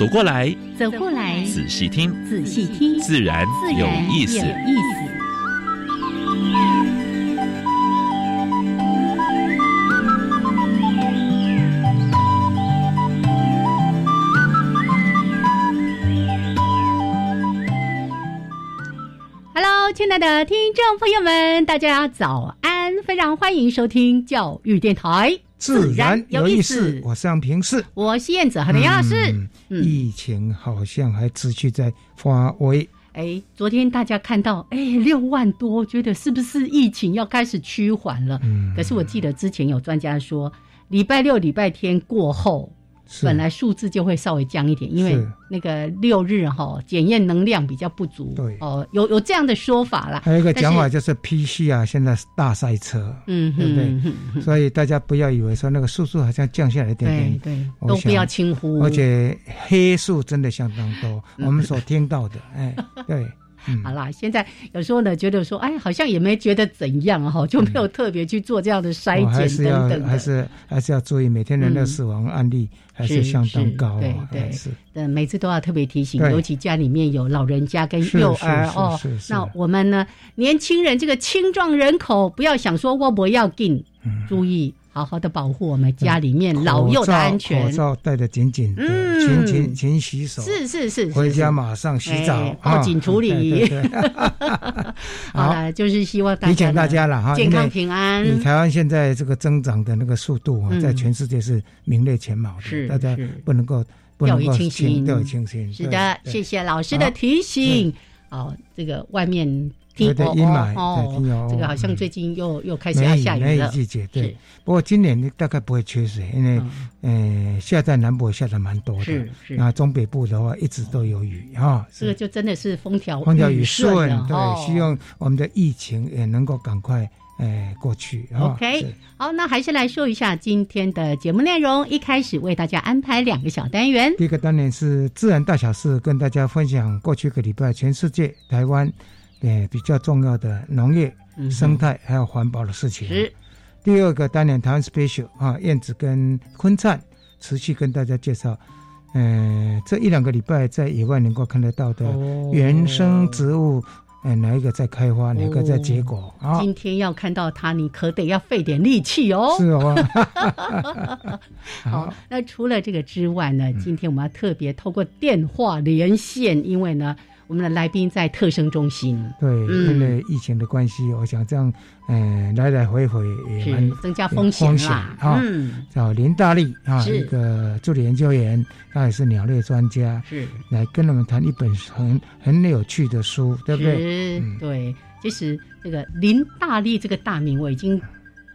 走过来，走过来，仔细听，仔细听，自然有意思。意思亲爱的听众朋友们，大家早安！非常欢迎收听教育电台，自然有意思。我是杨平是，我是燕子，和的杨老师。疫情好像还持续在发威。哎，昨天大家看到，哎，六万多，觉得是不是疫情要开始趋缓了？嗯。可是我记得之前有专家说，礼拜六、礼拜天过后。本来数字就会稍微降一点，因为那个六日哈检验能量比较不足。对哦，有有这样的说法啦。还有一个讲法就是 PC 啊，现在是大赛车，嗯，对不对？所以大家不要以为说那个数字好像降下来一点点，对，都不要轻忽。而且黑数真的相当多，我们所听到的，哎，对。好啦，现在有时候呢，觉得说，哎，好像也没觉得怎样哈，就没有特别去做这样的筛检等等还是还是要注意，每天人的死亡案例还是相当高，对对，是。嗯，每次都要特别提醒，尤其家里面有老人家跟幼儿哦。那我们呢，年轻人这个青壮人口，不要想说我不要进，注意。好好的保护我们家里面老幼的安全，口罩戴得紧紧的，勤勤勤洗手，是是是，回家马上洗澡，报警处理。好了，就是希望提醒大家了哈，健康平安。你台湾现在这个增长的那个速度啊，在全世界是名列前茅的，大家不能够掉以轻心，掉以轻心。是的，谢谢老师的提醒。哦，这个外面。对对，阴霾哦，这个好像最近又又开始要下雨了。季节，对。不过今年大概不会缺水，因为呃，下在南部下的蛮多的。是是。那中北部的话，一直都有雨啊。这个就真的是风调风调雨顺。对，希望我们的疫情也能够赶快诶过去。OK，好，那还是来说一下今天的节目内容。一开始为大家安排两个小单元。第一个单元是自然大小事，跟大家分享过去一个礼拜全世界台湾。对，比较重要的农业、生态还有环保的事情。是第二个单元台湾 special 啊，燕子跟昆灿持续跟大家介绍，嗯，这一两个礼拜在野外能够看得到的原生植物，哎，哪一个在开花，哪个在结果？啊，今天要看到它，你可得要费点力气哦。是哦。好，那除了这个之外呢，今天我们要特别透过电话连线，因为呢。我们的来宾在特生中心，对，因为疫情的关系，我想这样，嗯，来来回回也蛮增加风险啦。嗯，找林大力啊，一个助理研究员，他也是鸟类专家，是来跟我们谈一本很很有趣的书，对不对？对，其实这个林大力这个大名我已经。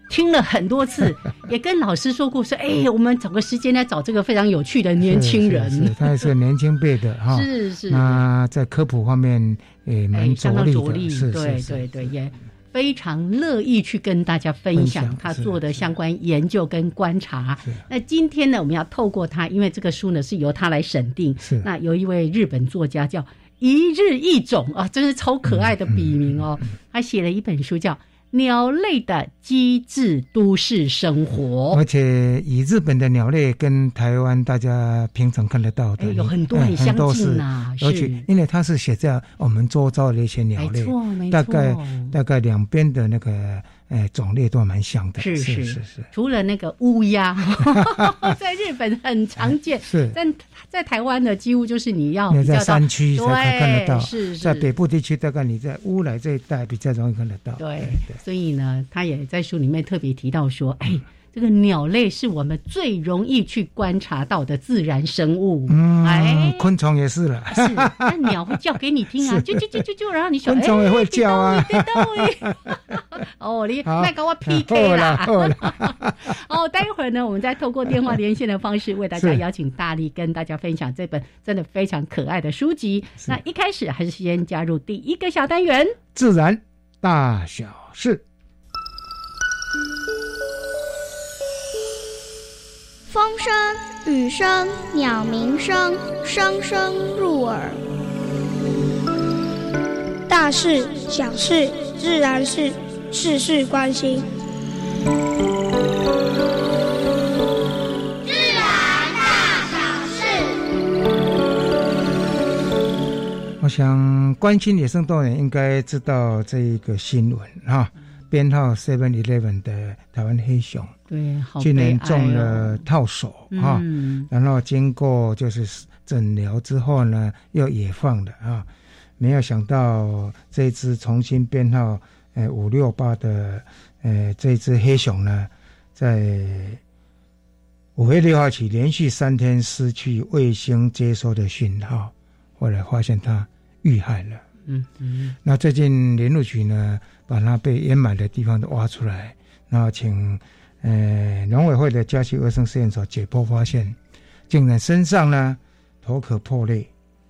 听了很多次，也跟老师说过，说哎，我们找个时间来找这个非常有趣的年轻人。是他也是年轻辈的 哈，是是。那在科普方面也蛮着力的，对对对，也非常乐意去跟大家分享他做的相关研究跟观察。那今天呢，我们要透过他，因为这个书呢是由他来审定。是。那有一位日本作家叫一日一种啊，真是超可爱的笔名哦。他写了一本书叫。鸟类的机智都市生活，而且以日本的鸟类跟台湾大家平常看得到的有很多很相近啊，而且因为它是写在我们周遭的一些鸟类，没错没错，大概大概两边的那个。哎，种类都蛮像的，是是是是。除了那个乌鸦，在日本很常见，是。但在台湾呢，几乎就是你要在山区才看得到，是。在北部地区，大概你在乌来这一带比较容易看得到。对，所以呢，他也在书里面特别提到说，哎。这个鸟类是我们最容易去观察到的自然生物。嗯，哎，昆虫也是了。是，那鸟会叫给你听啊，啾啾啾啾啾，然后你昆虫也会叫啊。哦，你那跟我 PK 啦。哦，待会儿呢，我们再透过电话连线的方式，为大家邀请大力跟大家分享这本真的非常可爱的书籍。那一开始还是先加入第一个小单元——自然大小事。风声、雨声、鸟鸣声，声声入耳。大事、小事、自然事事事关心。自然大小事。我想关心野生动物应该知道这一个新闻哈。编号 Seven Eleven 的台湾黑熊，对，去年中了套手哈，然后经过就是诊疗之后呢，又野放了啊，没有想到这只重新编号呃五六八的呃这只黑熊呢，在五月六号起连续三天失去卫星接收的讯号，后来发现它遇害了。嗯嗯，那最近联络局呢？把它被掩埋的地方都挖出来，然后请呃农委会的嘉西卫生实验所解剖发现，竟然身上呢头壳破裂，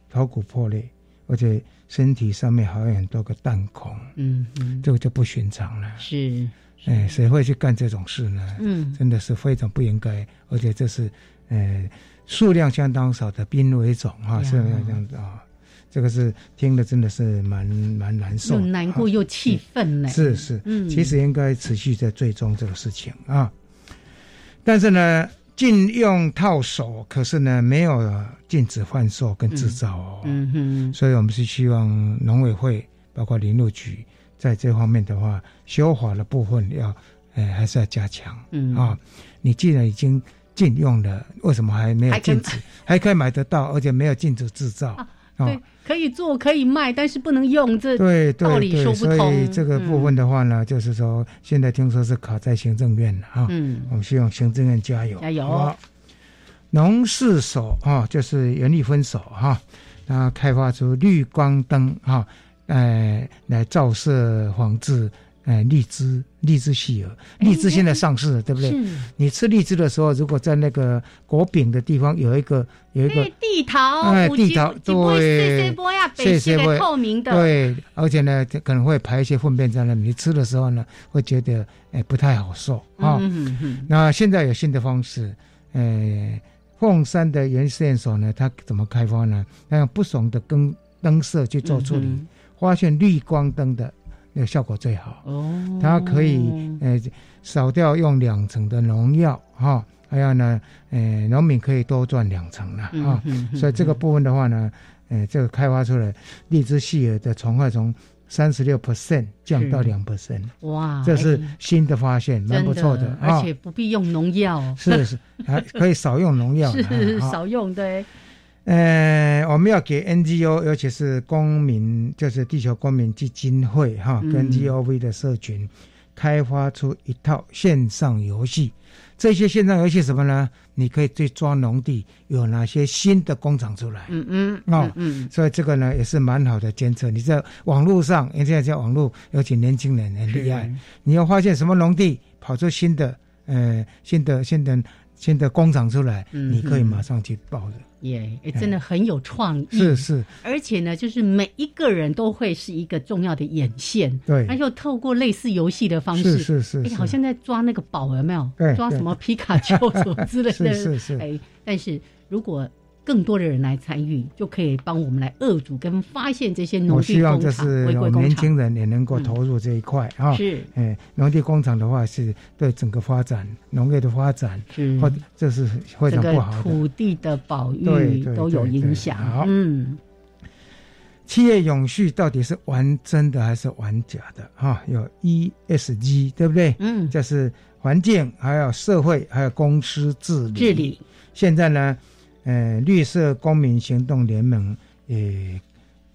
头骨破裂，而且身体上面还有很多个弹孔，嗯嗯，这个就不寻常了。是，哎，谁会去干这种事呢？嗯，真的是非常不应该，而且这是呃数量相当少的濒危种啊，是这样子啊。这个是听的真的是蛮蛮难受，又难过又气愤呢。是是，嗯，其实应该持续在追踪这个事情啊。但是呢，禁用套手，可是呢，没有禁止贩售跟制造哦。嗯哼。所以我们是希望农委会包括林路局在这方面的话，修法的部分要，哎，还是要加强。嗯啊，你既然已经禁用了，为什么还没有禁止？还可以买得到，而且没有禁止制造。对，可以做，可以卖，但是不能用，这对道理说不通。所以这个部分的话呢，就是说，现在听说是卡在行政院了哈。嗯，我们希望行政院加油，加油。农事所啊，就是原力分手哈，它开发出绿光灯哈，呃，来照射防治。哎，荔枝，荔枝细儿，荔枝现在上市了，对不对？你吃荔枝的时候，如果在那个果饼的地方有一个有一个地桃，哎，地桃，对，谢谢波透明的，对，而且呢，可能会排一些粪便在那里，你吃的时候呢，会觉得哎不太好受啊。那现在有新的方式，呃，凤山的原实验所呢，它怎么开发呢？它用不同的灯灯色去做处理，发现绿光灯的。那个效果最好。哦，它可以呃少掉用两成的农药哈，还有呢，呃农民可以多赚两成了哈，所以这个部分的话呢，呃这个开发出来荔枝细耳的虫害从三十六 percent 降到两 percent，哇，这是新的发现，蛮不错的，而且不必用农药，是是还可以少用农药，是少用对。呃，我们要给 NGO，尤其是公民，就是地球公民基金会哈，跟 GOV 的社群，开发出一套线上游戏。这些线上游戏什么呢？你可以去抓农地，有哪些新的工厂出来？嗯嗯，哦，嗯，所以这个呢也是蛮好的监测。你在网络上，现在在网络，尤其年轻人很厉害。你要发现什么农地跑出新的，呃，新的新的新的工厂出来，你可以马上去报的。耶，真的很有创意，是是，而且呢，就是每一个人都会是一个重要的眼线，对，那就透过类似游戏的方式，是是是，哎，好像在抓那个宝有没有？抓什么皮卡丘什么之类的，是是是，哎，但是如果。更多的人来参与，就可以帮我们来遏阻跟发现这些农地工厂违规工厂。年轻人也能够投入这一块啊。是，哎，农地工厂的话，是对整个发展、农业的发展，或这是非常不好的。土地的保育都有影响。嗯，企业永续到底是玩真的还是玩假的？哈，有 ESG 对不对？嗯，这是环境，还有社会，还有公司治理。治理现在呢？呃，绿色公民行动联盟也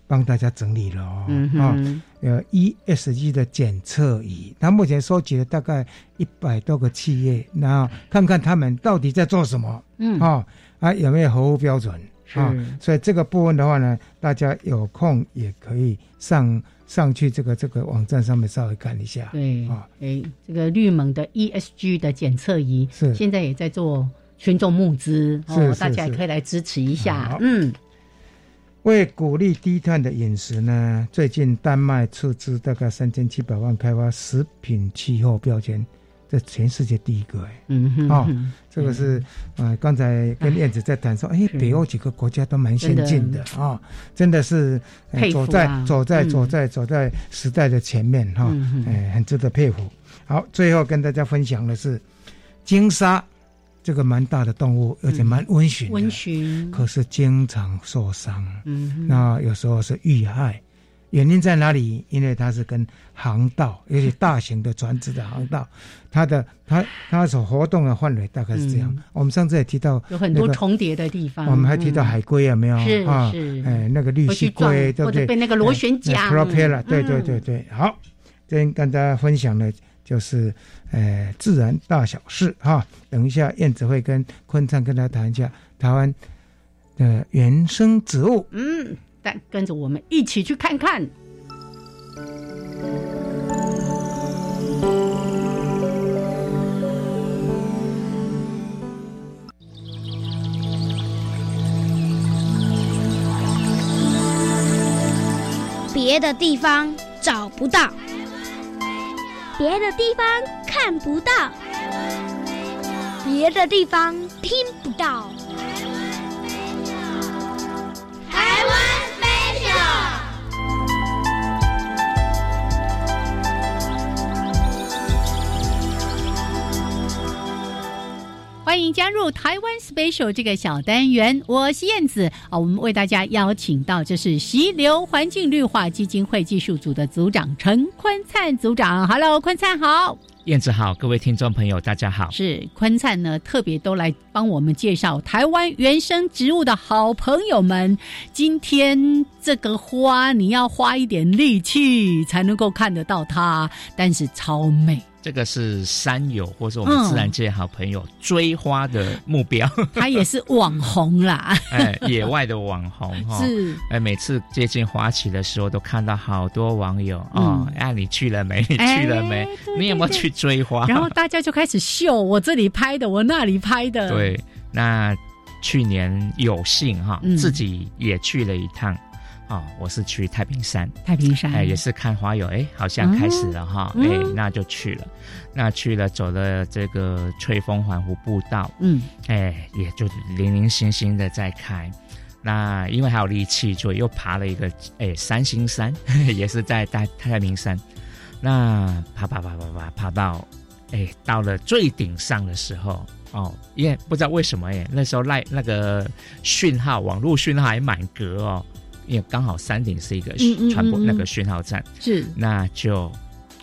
帮大家整理了哦，啊，呃，ESG 的检测仪，它目前收集了大概一百多个企业，然后看看他们到底在做什么，嗯，啊，啊有没有合乎标准啊？所以这个部分的话呢，大家有空也可以上上去这个这个网站上面稍微看一下，对，啊，哎，这个绿盟的 ESG 的检测仪是。现在也在做群众募资，哦，大家也可以来支持一下，嗯。为鼓励低碳的饮食呢，最近丹麦出资大概三千七百万开发食品气候标签，这全世界第一个哎，嗯哼，哦，这个是呃，刚才跟燕子在谈说，哎，北欧几个国家都蛮先进的啊，真的是走在走在走在走在时代的前面哈，哎，很值得佩服。好，最后跟大家分享的是金沙。这个蛮大的动物，而且蛮温驯，温驯，可是经常受伤。嗯，那有时候是遇害，原因在哪里？因为它是跟航道，尤其大型的船只的航道，它的它它所活动的范围大概是这样。我们上次也提到有很多重叠的地方。我们还提到海龟有没有？是是，哎，那个绿蜥龟，或者被那个螺旋桨。propeller，对对对对，好，今天跟大家分享的。就是，呃，自然大小事哈。等一下，燕子会跟坤灿跟他谈一下台湾的原生植物。嗯，但跟着我们一起去看看。别的地方找不到。别的地方看不到，别的地方听不到。台湾飞鸟。台湾飞鸟。欢迎加入台湾 special 这个小单元，我是燕子啊。我们为大家邀请到，这是溪流环境绿化基金会技术组的组长陈坤灿组长。Hello，坤灿好，燕子好，各位听众朋友大家好。是坤灿呢，特别都来帮我们介绍台湾原生植物的好朋友们。今天这个花，你要花一点力气才能够看得到它，但是超美。这个是山友或是我们自然界好朋友追花的目标，他也是网红啦，哎，野外的网红 哈，是哎，每次接近花期的时候，都看到好多网友啊，哎，你去了没？你去了没？你有没有去追花？然后大家就开始秀，我这里拍的，我那里拍的。对，那去年有幸哈，自己也去了一趟。哦，我是去太平山，太平山，哎，也是看花友，哎，好像开始了哈，哎，那就去了，那去了走了这个吹风环湖步道，嗯，哎，也就零零星星的在开，那因为还有力气，就又爬了一个哎三星山，也是在太太平山，那爬爬爬爬爬爬到，哎，到了最顶上的时候，哦，因为不知道为什么，哎，那时候赖那个讯号，网络讯号还满格哦。因为刚好山顶是一个传播那个讯号站，是。那就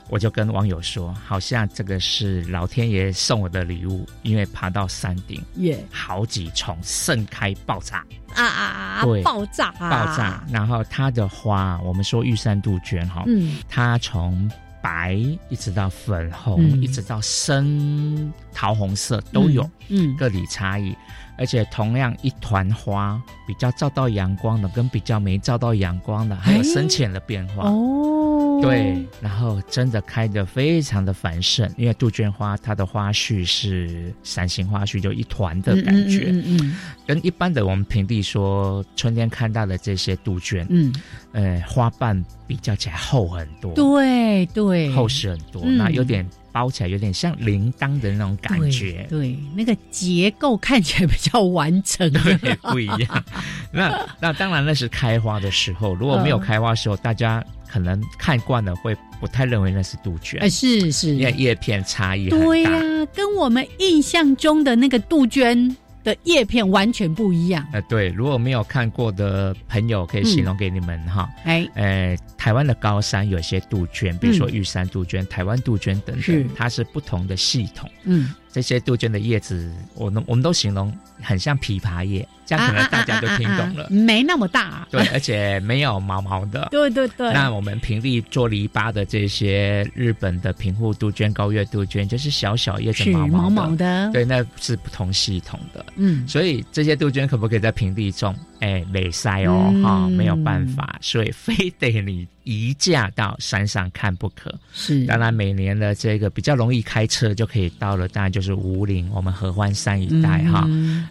我就跟网友说，好像这个是老天爷送我的礼物，因为爬到山顶，耶，好几重盛开爆炸。啊啊啊！对，爆炸爆炸，然后它的花，我们说玉山杜鹃哈，嗯，它从白一直到粉红，一直到深桃红色都有，嗯，个体差异。而且同样一团花，比较照到阳光的跟比较没照到阳光的，还有深浅的变化。哦。对，然后真的开的非常的繁盛，因为杜鹃花它的花序是伞形花序，就一团的感觉，嗯嗯，跟一般的我们平地说春天看到的这些杜鹃，嗯，呃，花瓣比较起来厚很多，对对，厚实很多，那有点。包起来有点像铃铛的那种感觉，对，那个结构看起来比较完整，对，不一样。那那当然那是开花的时候，如果没有开花的时候，大家可能看惯了会不太认为那是杜鹃，哎，是是，因为叶片差异对呀，跟我们印象中的那个杜鹃。的叶片完全不一样。呃，对，如果没有看过的朋友，可以形容给你们哈。哎，呃，台湾的高山有些杜鹃，比如说玉山杜鹃、台湾杜鹃等等，它是不同的系统。嗯。这些杜鹃的叶子，我们我们都形容很像枇杷叶，这样可能大家都听懂了。没那么大，对，而且没有毛毛的。对对对。那我们平地做篱笆的这些日本的平户杜鹃、高月杜鹃，就是小小叶子毛毛毛的。对，那是不同系统的。嗯，所以这些杜鹃可不可以在平地种？哎，没塞哦，哈，没有办法，所以非得你移驾到山上看不可。是，当然每年的这个比较容易开车就可以到了，当然就是五岭，我们合欢山一带哈。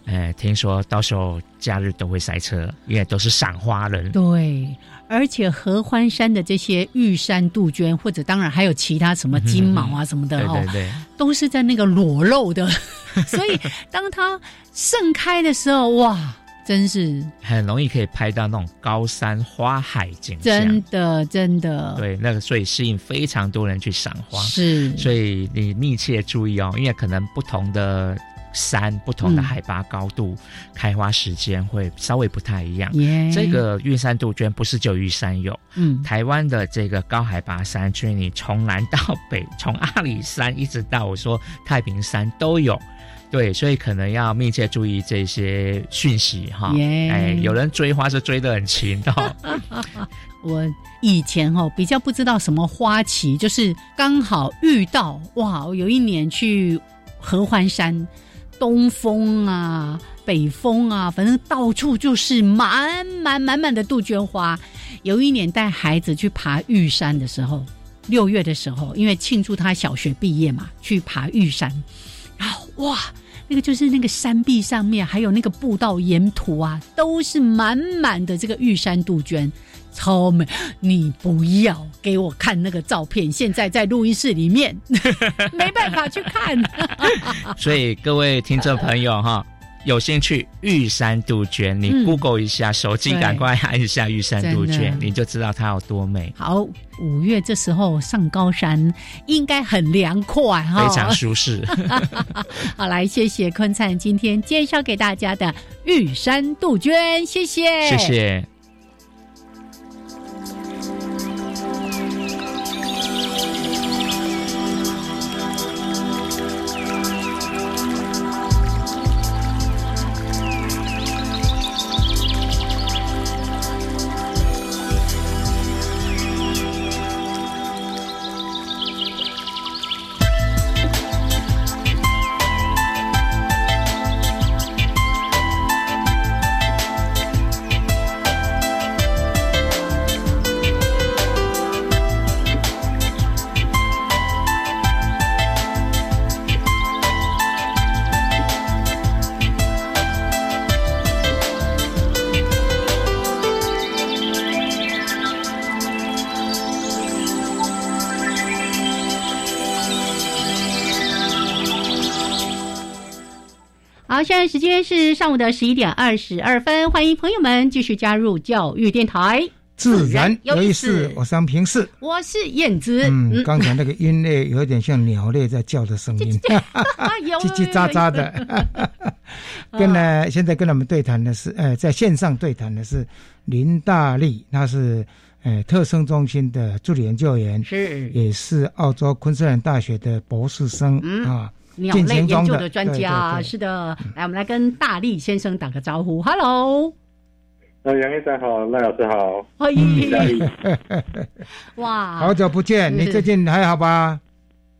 哎，听说到时候假日都会塞车，因为都是赏花人。对，而且合欢山的这些玉山杜鹃，或者当然还有其他什么金毛啊什么的哦，对对，都是在那个裸露的，所以当它盛开的时候，哇！真是很容易可以拍到那种高山花海景象，真的真的。对，那个所以吸引非常多人去赏花，是。所以你密切注意哦，因为可能不同的山、不同的海拔高度，开花时间会稍微不太一样。这个玉山杜鹃不是就玉山有，嗯，台湾的这个高海拔山区，你从南到北，从阿里山一直到我说太平山都有。对，所以可能要密切注意这些讯息哈。哎，有人追花是追得很勤的。我以前哈比较不知道什么花期，就是刚好遇到哇，有一年去合欢山，东风啊、北风啊，反正到处就是满满满满的杜鹃花。有一年带孩子去爬玉山的时候，六月的时候，因为庆祝他小学毕业嘛，去爬玉山。哇，那个就是那个山壁上面，还有那个步道沿途啊，都是满满的这个玉山杜鹃，超美！你不要给我看那个照片，现在在录音室里面，没办法去看。所以各位听众朋友哈。有兴趣玉山杜鹃，你 Google 一下，手机赶快按一下玉山杜鹃，你就知道它有多美。好，五月这时候上高山应该很凉快哈，非常舒适。好，来谢谢坤灿今天介绍给大家的玉山杜鹃，谢谢，谢谢。现在时间是上午的十一点二十二分，欢迎朋友们继续加入教育电台，自然有意思。我是平视，我是燕子。嗯，刚才那个音类有点像鸟类在叫的声音，叽叽 喳喳的。跟呢，现在跟他们对谈的是，呃，在线上对谈的是林大力，他是呃特生中心的助理研究员，是，也是澳洲昆士兰大学的博士生。啊。鸟类研究的专家，是的，来，我们来跟大力先生打个招呼，Hello，呃，杨医生好，赖老师好，欢迎，哇，好久不见，你最近还好吧？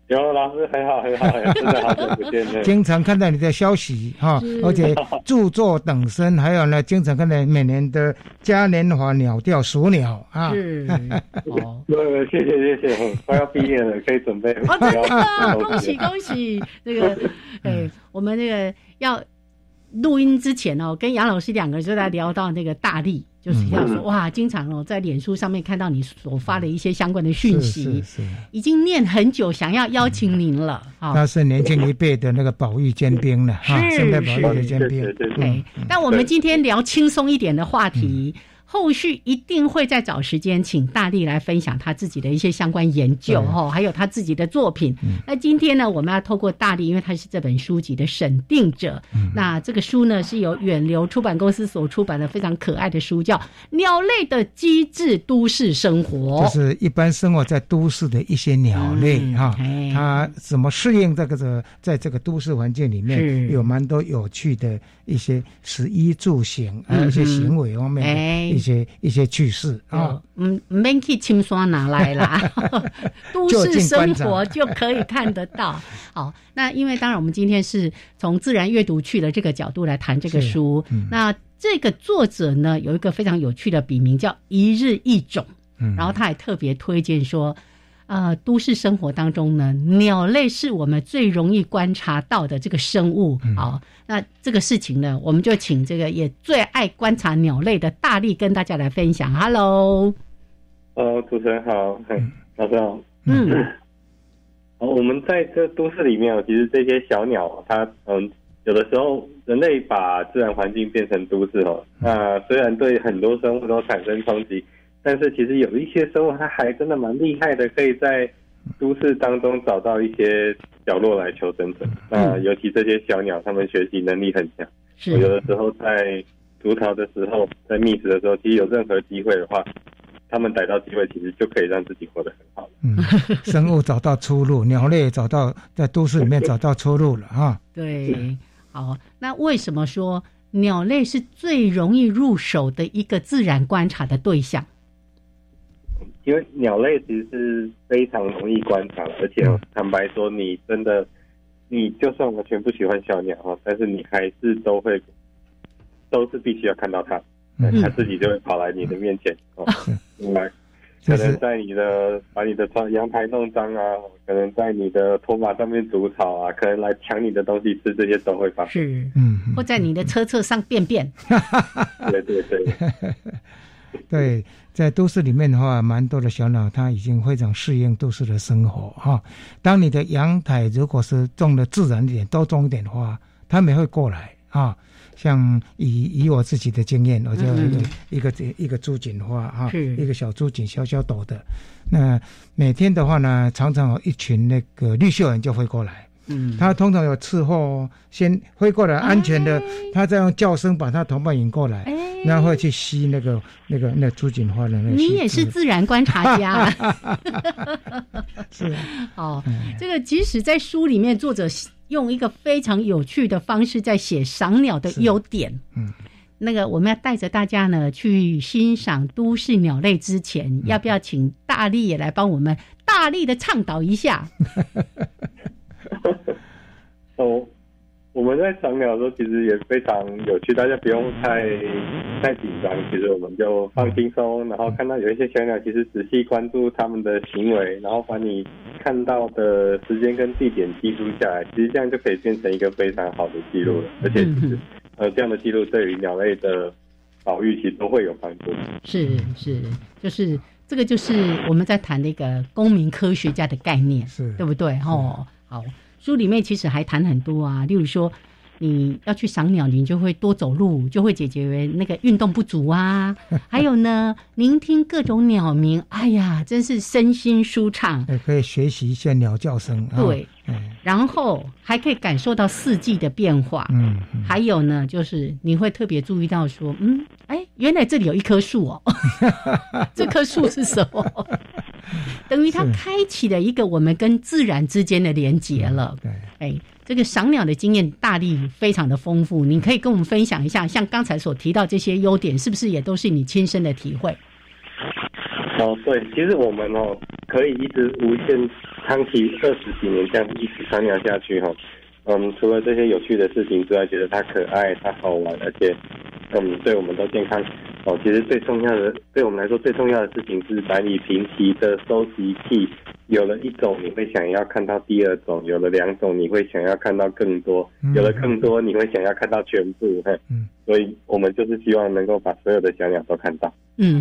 有老师很好很好，真的好久不见。经常看到你的消息哈，而且著作等身，还有呢，经常看到每年的嘉年华鸟调数鸟啊。是，哦，谢谢谢谢，快要毕业了，可以准备。哦，真的，恭喜 恭喜！那个，哎，我们那个要录音之前哦，跟杨老师两个人就在聊到那个大力。就是要说哇，经常哦在脸书上面看到你所发的一些相关的讯息，已经念很久，想要邀请您了。他是年轻一辈的那个保育尖兵了，哈现在保育的尖兵。对，但我们今天聊轻松一点的话题，后续一定会再找时间请大力来分享他自己的一些相关研究哈，还有他自己的作品。那今天呢，我们要透过大力，因为他是这本书籍的审定者。那这个书呢，是由远流出版公司所出版的非常可爱的书，叫《鸟类的机智都市生活》，就是一般生活在都市的一些鸟类哈，它怎么适应这个的，在这个都市环境里面，有蛮多有趣的一些食衣住行还有一些行为方面的一些一些趣事啊。嗯，免去青山拿来啦，都市生活就可以看得到。好，那因为当然我们今天是从自然阅读去的这个角度来谈这个书。那这个作者呢有一个非常有趣的笔名叫一日一种，然后他也特别推荐说。呃，都市生活当中呢，鸟类是我们最容易观察到的这个生物。好，那这个事情呢，我们就请这个也最爱观察鸟类的大力跟大家来分享。Hello，呃，主持人好，大家好嗯，好，我们在这都市里面，其实这些小鸟，它嗯，有的时候人类把自然环境变成都市哦，那虽然对很多生物都产生冲击。但是其实有一些生物，它还真的蛮厉害的，可以在都市当中找到一些角落来求生存。那尤其这些小鸟，它们学习能力很强。是。有的时候在筑巢的时候，在觅食的时候，其实有任何机会的话，它们逮到机会，其实就可以让自己活得很好。嗯，生物找到出路，鸟类找到在都市里面找到出路了哈。对。好，那为什么说鸟类是最容易入手的一个自然观察的对象？因为鸟类其实是非常容易观察，而且坦白说，你真的，你就算完全不喜欢小鸟哈，但是你还是都会，都是必须要看到它，它自己就会跑来你的面前哦，来，可能在你的把你的窗阳台弄脏啊，可能在你的拖把上面煮草啊，可能来抢你的东西吃，这些都会发生。是，嗯，或在你的车侧上便便。对对对。对，在都市里面的话，蛮多的小鸟，它已经非常适应都市的生活哈。当你的阳台如果是种的自然一点，多种一点的话，它们会过来啊。像以以我自己的经验，我就一个一个一个朱槿花啊，一个小朱槿，小小朵的。那每天的话呢，常常有一群那个绿袖人就会过来。嗯，他通常有伺候，先飞过来安全的，他再用叫声把他同伴引过来，然后去吸那个那个那朱槿花的那个。你也是自然观察家，是 哦。这个即使在书里面，作者用一个非常有趣的方式在写赏鸟的优点。嗯，那个我们要带着大家呢去欣赏都市鸟类之前，要不要请大力也来帮我们大力的倡导一下？哦，我们在赏鸟的时候其实也非常有趣，大家不用太太紧张，其实我们就放轻松，然后看到有一些小鸟，其实仔细关注它们的行为，然后把你看到的时间跟地点记录下来，其实这样就可以变成一个非常好的记录了。而且其实呃这样的记录对于鸟类的保育其实都会有帮助。是是，就是这个就是我们在谈的一个公民科学家的概念，是对不对？哦。好，书里面其实还谈很多啊，例如说，你要去赏鸟，你就会多走路，就会解决那个运动不足啊。还有呢，聆听各种鸟鸣，哎呀，真是身心舒畅。也可以学习一些鸟叫声。对，然后还可以感受到四季的变化。嗯，还有呢，就是你会特别注意到说，嗯，哎，原来这里有一棵树哦，这棵树是什么？等于它开启了一个我们跟自然之间的连结了。对，哎，这个赏鸟的经验大力非常的丰富，你可以跟我们分享一下，像刚才所提到这些优点，是不是也都是你亲身的体会？哦，对，其实我们哦可以一直无限长期二十几年这样一直赏鸟下去哈。嗯，除了这些有趣的事情之外，觉得它可爱、它好玩，而且嗯，对我们都健康。哦，其实最重要的，对我们来说最重要的事情是百里平齐的收集器，有了一种你会想要看到第二种，有了两种你会想要看到更多，有了更多你会想要看到全部。嗯，所以我们就是希望能够把所有的小鸟都看到。嗯，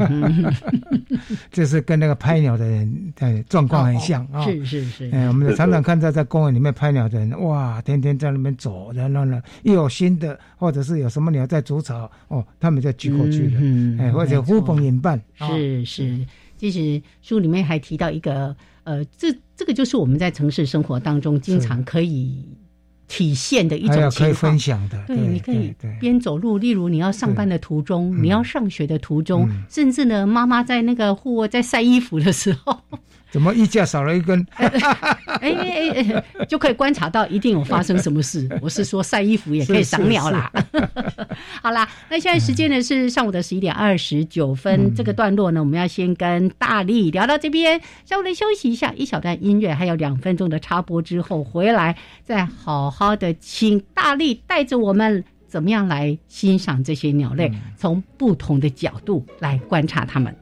就是跟那个拍鸟的人的状况很像啊。是是是。哎，我们常常看到在公园里面拍鸟的人，哇，天天在那边走，然后呢，又有新的，或者是有什么鸟在筑巢，哦，他们就聚过去了。嗯，哎，或者呼朋引伴。是是，其实书里面还提到一个，呃，这这个就是我们在城市生活当中经常可以。体现的一种情况，可以分享的。对，你可以边走路，例如你要上班的途中，你要上学的途中，甚至呢，妈妈在那个户外在晒衣服的时候。怎么衣架少了一根？哎哎哎，就可以观察到一定有发生什么事。我是说晒衣服也可以赏鸟啦。好啦，那现在时间呢是上午的十一点二十九分。这个段落呢，我们要先跟大力聊到这边，稍微休息一下，一小段音乐，还有两分钟的插播之后回来，再好好的请大力带着我们怎么样来欣赏这些鸟类，从不同的角度来观察它们。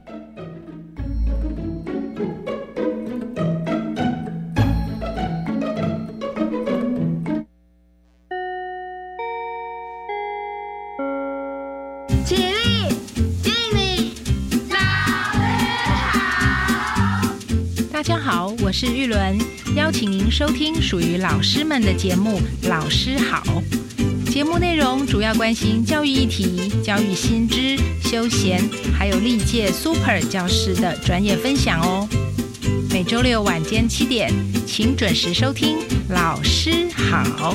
是玉伦，邀请您收听属于老师们的节目《老师好》。节目内容主要关心教育议题、教育新知、休闲，还有历届 Super 教师的专业分享哦。每周六晚间七点，请准时收听《老师好》。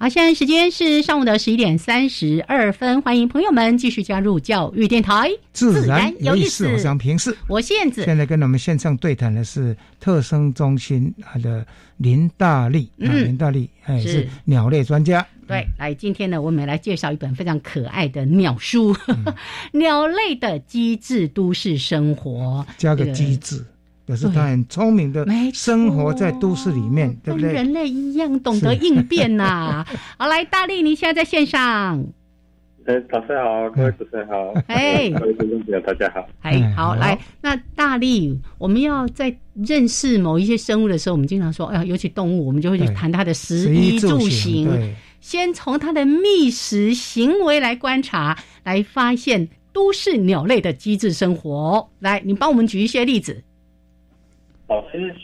好，现在时间是上午的十一点三十二分，欢迎朋友们继续加入教育电台，自然有意思。我想平视，我现子。现在跟我们线上对谈的是特生中心的林大力，嗯，林大力，哎，是。鸟类专家。对，来，今天呢，我们来介绍一本非常可爱的鸟书，《鸟类的机智都市生活》，加个机智。可是他很聪明的，生活在都市里面，对不对？跟人类一样懂得应变呐。好，来，大力，你现在在线上。哎，早上好，各位主持人好。哎，各位观众朋友，大家好。哎，好，来，那大力，我们要在认识某一些生物的时候，我们经常说，哎呀，尤其动物，我们就会去谈它的食衣住行。先从它的觅食行为来观察，来发现都市鸟类的机智生活。来，你帮我们举一些例子。哦，其实，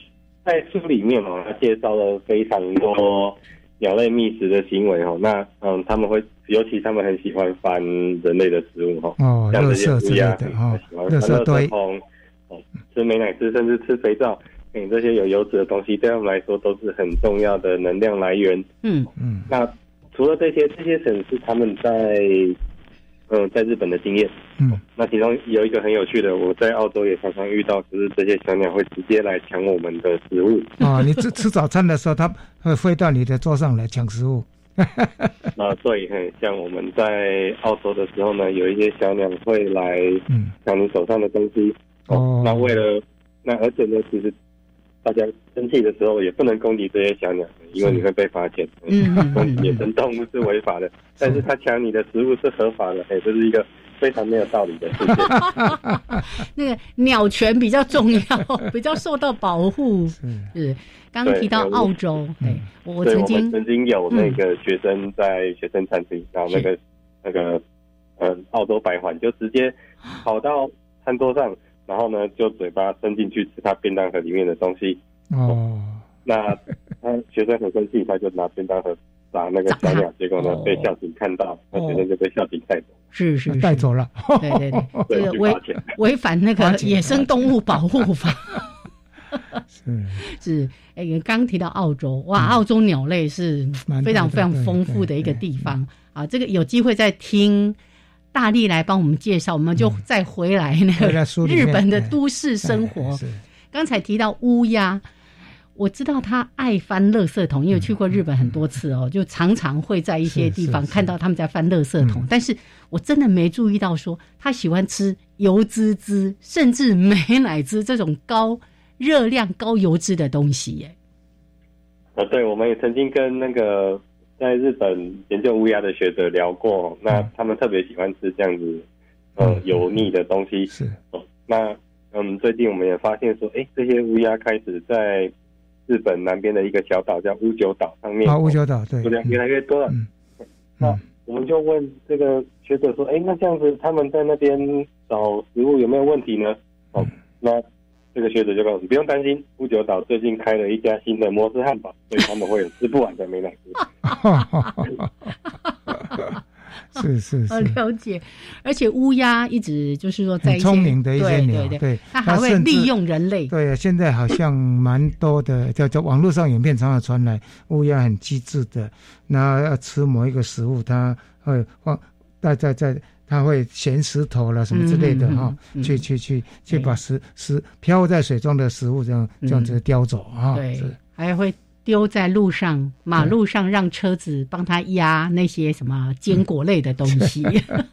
在书里面哦，他介绍了非常多鸟类觅食的行为哦。那嗯，他们会，尤其他们很喜欢翻人类的食物哈。哦，像这些乌鸦哈，喜欢翻垃圾桶，哦，吃美乃滋，甚至吃肥皂，嗯，这些有油脂的东西，对他们来说都是很重要的能量来源。嗯嗯。那除了这些，这些省是他们在。嗯，在日本的经验，嗯，那其中有一个很有趣的，我在澳洲也常常遇到，就是这些小鸟会直接来抢我们的食物。啊，你吃 吃早餐的时候，它会飞到你的桌上来抢食物。啊，所以很像我们在澳洲的时候呢，有一些小鸟会来抢你手上的东西。哦，那为了那而且呢，其实。大家生气的时候也不能攻击这些小鸟，因为你会被发现。嗯，攻 击野生动物是违法的，但是他抢你的食物是合法的。哎，这是一个非常没有道理的事情。那个鸟权比较重要，比较受到保护。是，刚刚提到澳洲，对，我曾经曾经有那个学生在学生餐厅，然后那个那个呃澳洲白环就直接跑到餐桌上，然后呢就嘴巴伸进去吃他便当盒里面的东西。哦，那他学生很生气，他就拿便当盒。打那个小鸟，结果呢被校警看到，那学生就被校警带走。是是带走了。对对 对，这个违违反那个野生动物保护法。是是，哎，刚提到澳洲，哇，澳洲鸟类是非常非常丰富的一个地方啊。这个有机会再听大力来帮我们介绍，我们就再回来那个日本的都市生活。刚才提到乌鸦。我知道他爱翻垃圾桶，因为去过日本很多次哦，就常常会在一些地方看到他们在翻垃圾桶。但是我真的没注意到说他喜欢吃油滋滋甚至美乃滋这种高热量、高油脂的东西耶。啊，对，我们也曾经跟那个在日本研究乌鸦的学者聊过，那他们特别喜欢吃这样子呃油腻的东西。是。哦，那嗯，最近我们也发现说，哎，这些乌鸦开始在日本南边的一个小岛叫乌九岛上面，啊，乌九岛对，数量越来越多了。那我们就问这个学者说：“哎，那这样子他们在那边找食物有没有问题呢？”哦，那这个学者就告诉你不用担心，乌九岛最近开了一家新的摩斯汉堡，所以他们会有吃不完的美奶滋。是是是，了解。而且乌鸦一直就是说，在聪明的一些鸟，对，它还会利用人类。对，现在好像蛮多的，叫叫网络上影片常常传来，乌鸦很机智的，那要吃某一个食物，它会放在在在，它会衔石头了什么之类的哈，去去去去把食食漂在水中的食物这样这样子叼走啊。对，还会。丢在路上、马路上，让车子帮他压那些什么坚果类的东西。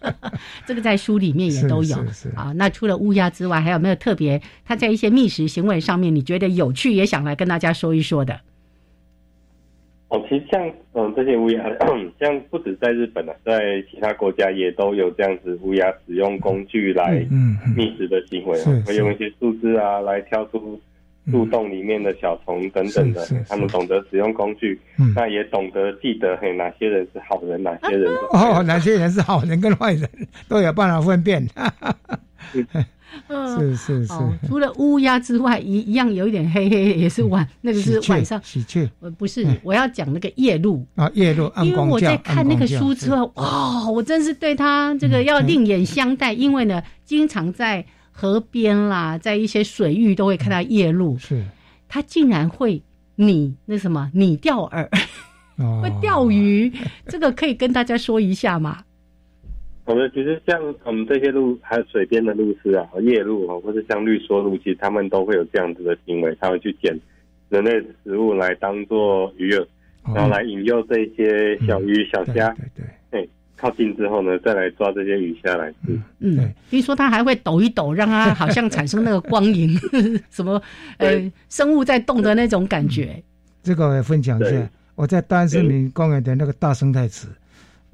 这个在书里面也都有啊。那除了乌鸦之外，还有没有特别他在一些觅食行为上面，你觉得有趣，也想来跟大家说一说的？哦，其实像嗯这些乌鸦，像不止在日本啊，在其他国家也都有这样子乌鸦使用工具来觅食的行为啊，会用一些树枝啊来挑出。树洞里面的小虫等等的，他们懂得使用工具，那也懂得记得嘿哪些人是好人，哪些人。哦，哪些人是好人跟坏人，都有办法分辨。是是是，除了乌鸦之外，一一样有一点黑黑，也是晚那个是晚上喜鹊。呃，不是，我要讲那个夜鹭啊，夜鹭。因为我在看那个书之后，哇，我真是对他这个要另眼相待，因为呢，经常在。河边啦，在一些水域都会看到夜鹭，是它竟然会拟那什么拟钓饵，会钓鱼，这个可以跟大家说一下吗？我们其实像我们这些路，还有水边的鹿狮啊，夜鹭啊，或者像绿梭路，其实他们都会有这样子的行为，他会去捡人类的食物来当做鱼饵，然后来引诱这些小鱼小虾。对对。靠近之后呢，再来抓这些鱼虾来吃。嗯，听说它还会抖一抖，让它好像产生那个光影，什么呃生物在动的那种感觉。这个我分享一下，我在丹森林公园的那个大生态池，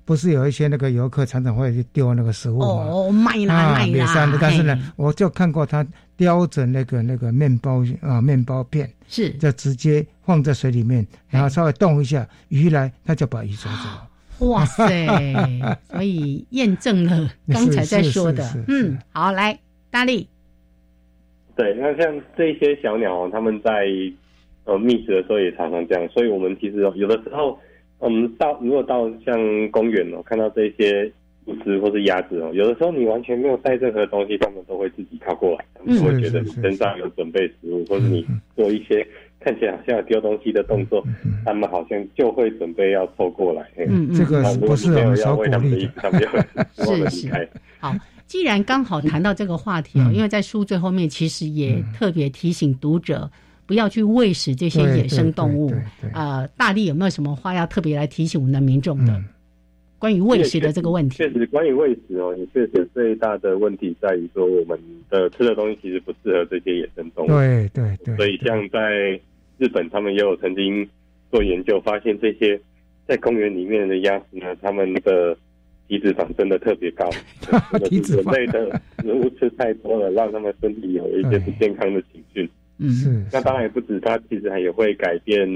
不是有一些那个游客常常会去丢那个食物吗？哦，卖啦卖啦。但是呢，我就看过他叼着那个那个面包啊面包片，是就直接放在水里面，然后稍微动一下，鱼来他就把鱼抓走。哇塞！所以验证了刚才在说的，嗯，好，来大力。对，那像这些小鸟，他们在呃觅食的时候也常常这样，所以我们其实有的时候，我们到如果到像公园哦，看到这些兔子或是鸭子哦，有的时候你完全没有带任何东西，他们都会自己靠过来，他们会觉得你身上有准备食物，或者你做一些。看起来好像丢东西的动作，他们好像就会准备要凑过来。嗯，这个不是我们所鼓励的。是是。好，既然刚好谈到这个话题哦，因为在书最后面其实也特别提醒读者不要去喂食这些野生动物。呃，大力有没有什么话要特别来提醒我们的民众的？关于喂食的这个问题，确实关于喂食哦，也确实最大的问题在于说，我们的吃的东西其实不适合这些野生动物。对对对。所以像在日本，他们也有曾经做研究，发现这些在公园里面的鸭子呢，他们的体脂肪真的特别高，体脂肪类的食物吃太多了，让他们身体有一些不健康的情绪。嗯，是。那当然也不止，它其实还也会改变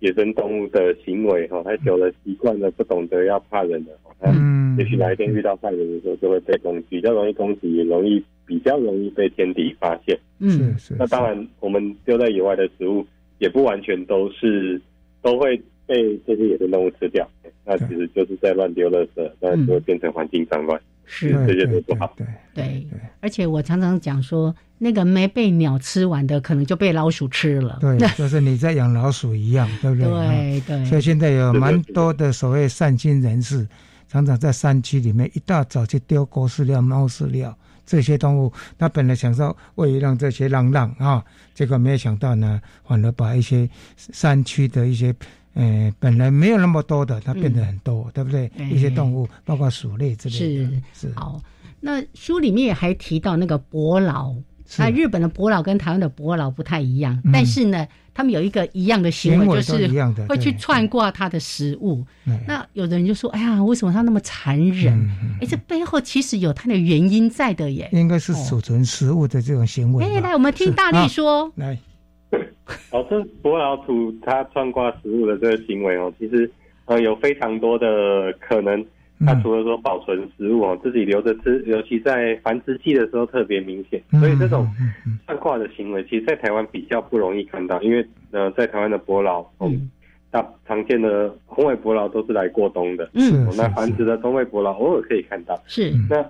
野生动物的行为哈。它久了习惯了，不懂得要怕人了。嗯。也许哪一天遇到坏人的时候，就会被攻击，比较容易攻击，也容易比较容易被天敌发现。嗯，是。那当然，我们丢在野外的食物也不完全都是都会被这些野生动物吃掉。那其实就是在乱丢垃圾，那就会变成环境脏乱。是这些都不好。对对，而且我常常讲说，那个没被鸟吃完的，可能就被老鼠吃了。对，就是你在养老鼠一样，对不对？对对。所以现在有蛮多的所谓善心人士，常常在山区里面一大早就丢狗饲料、猫饲料这些动物。他本来想说喂让这些浪浪啊，结果没有想到呢，反而把一些山区的一些。嗯，本来没有那么多的，它变得很多，对不对？一些动物，包括鼠类之类的。是是。好，那书里面也还提到那个伯劳，那，日本的伯劳跟台湾的伯劳不太一样，但是呢，他们有一个一样的行为，就是会去串挂他的食物。那有的人就说：“哎呀，为什么他那么残忍？”哎，这背后其实有它的原因在的耶。应该是储存食物的这种行为。哎，来，我们听大力说。来。哦，这伯劳图它穿挂食物的这个行为哦，其实呃有非常多的可能。它除了说保存食物哦，自己留着吃，尤其在繁殖季的时候特别明显。所以这种穿挂的行为，其实，在台湾比较不容易看到，因为呃，在台湾的伯劳，嗯，大常见的红尾伯劳都是来过冬的。嗯，那繁殖的中尾伯劳偶尔可以看到。是。那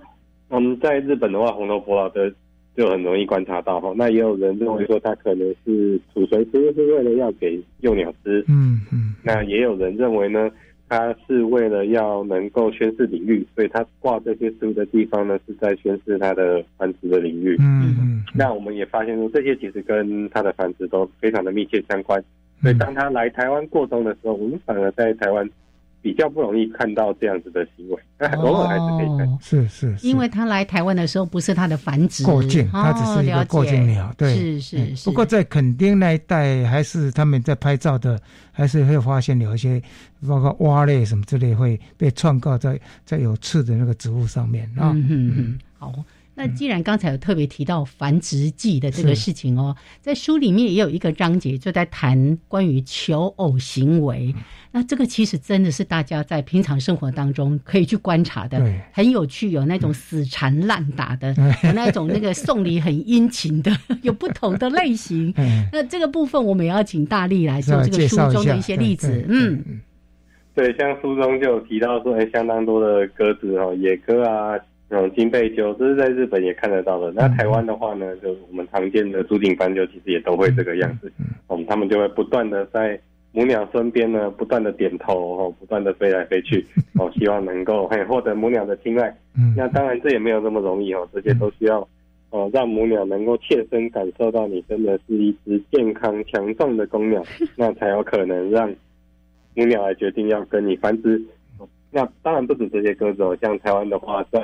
我们在日本的话，红头伯劳的。就很容易观察到哈，那也有人认为说它可能是储存食物是为了要给幼鸟吃，嗯嗯，那也有人认为呢，它是为了要能够宣示领域，所以它挂这些食物的地方呢是在宣示它的繁殖的领域，嗯嗯，那我们也发现说这些其实跟它的繁殖都非常的密切相关，所以当它来台湾过冬的时候，我们反而在台湾。比较不容易看到这样子的行为，但偶尔还是可以看。是是，因为他来台湾的时候不是他的繁殖过境，他只是一个过境鸟。对，是是是。不过在垦丁那一带，还是他们在拍照的，还是会发现有一些，包括蛙类什么之类会被创告在在有刺的那个植物上面啊。嗯嗯嗯，好。那既然刚才有特别提到繁殖季的这个事情哦，在书里面也有一个章节就在谈关于求偶行为。那这个其实真的是大家在平常生活当中可以去观察的，很有趣。有那种死缠烂打的，有那种那个送礼很殷勤的，有不同的类型。那这个部分我们也要请大力来做这个书中的一些例子。嗯，对，像书中就有提到说，哎，相当多的鸽子哦，野鸽啊。那种金背鸠，这是在日本也看得到的。那台湾的话呢，就我们常见的朱顶斑鸠，其实也都会这个样子。嗯，他们就会不断的在母鸟身边呢，不断的点头，哦，不断的飞来飞去，哦，希望能够嘿获得母鸟的青睐。嗯，那当然这也没有那么容易哦，这些都需要哦，让母鸟能够切身感受到你真的是一只健康强壮的公鸟，那才有可能让母鸟来决定要跟你繁殖。那当然不止这些鸽子哦，像台湾的话，在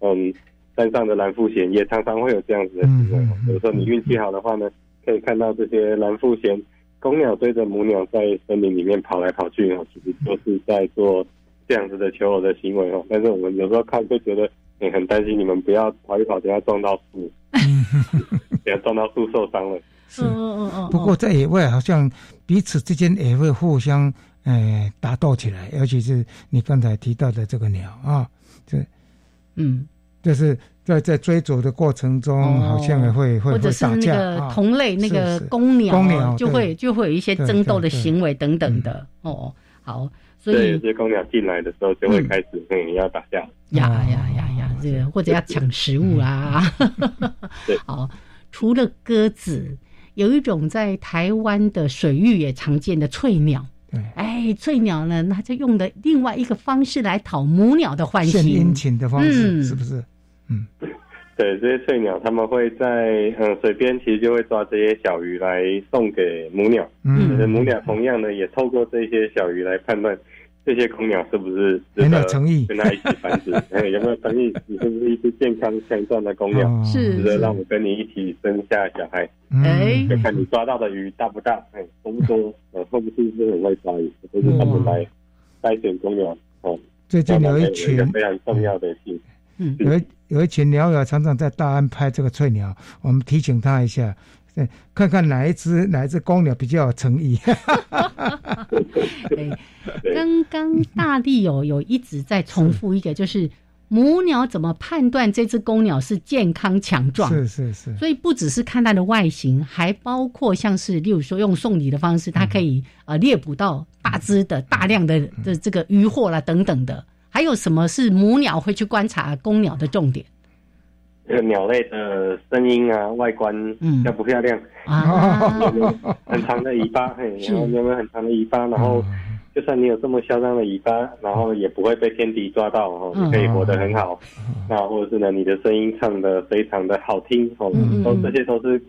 嗯山上的蓝腹鹇也常常会有这样子的行为。比如说你运气好的话呢，可以看到这些蓝腹鹇公鸟追着母鸟在森林里面跑来跑去哦，其实都是在做这样子的求偶的行为哦。但是我们有时候看会觉得也很担心，你们不要跑一跑，等下撞到树，等下撞到树受伤了。是，嗯嗯嗯。不过在野外好像彼此之间也会互相。哎，打斗起来，尤其是你刚才提到的这个鸟啊，这，嗯，就是在在追逐的过程中，好像也会会或者是那个同类那个公鸟，公鸟就会就会有一些争斗的行为等等的哦。好，所以有些公鸟进来的时候就会开始嗯要打架，呀呀呀呀，这个或者要抢食物啊。对，好，除了鸽子，有一种在台湾的水域也常见的翠鸟。哎，翠鸟呢？它就用的另外一个方式来讨母鸟的欢心，殷勤的方式，是不是？嗯，对，这些翠鸟他们会在嗯水边，其实就会抓这些小鱼来送给母鸟。嗯，母鸟同样呢也透过这些小鱼来判断。这些公鸟是不是有没有诚意跟它一起繁殖？哎，有没有诚意？你是不是一只健康强壮的公鸟？是，值得让我跟你一起生下小孩？哎，看看你抓到的鱼大不大？哎，多不多？呃，会不会是很会抓鱼？都是他们来筛选公鸟哦，最近有一群非常重要的信，嗯，有一有一群鸟友常常在大安拍这个翠鸟，我们提醒他一下，看看哪一只哪一只公鸟比较有诚意。刚刚大力有有一直在重复一个，就是母鸟怎么判断这只公鸟是健康强壮？是是是。所以不只是看它的外形，还包括像是例如说用送礼的方式，它可以呃猎捕到大只的大量的的这个渔获啦等等的。还有什么是母鸟会去观察公鸟的重点？这个鸟类的声音啊，外观漂不漂亮啊？很长的尾巴，嘿，然后有没有很长的尾巴？然后就算你有这么嚣张的尾巴，然后也不会被天敌抓到，哦，你可以活得很好。那或者是呢，你的声音唱的非常的好听，哦，都这些都是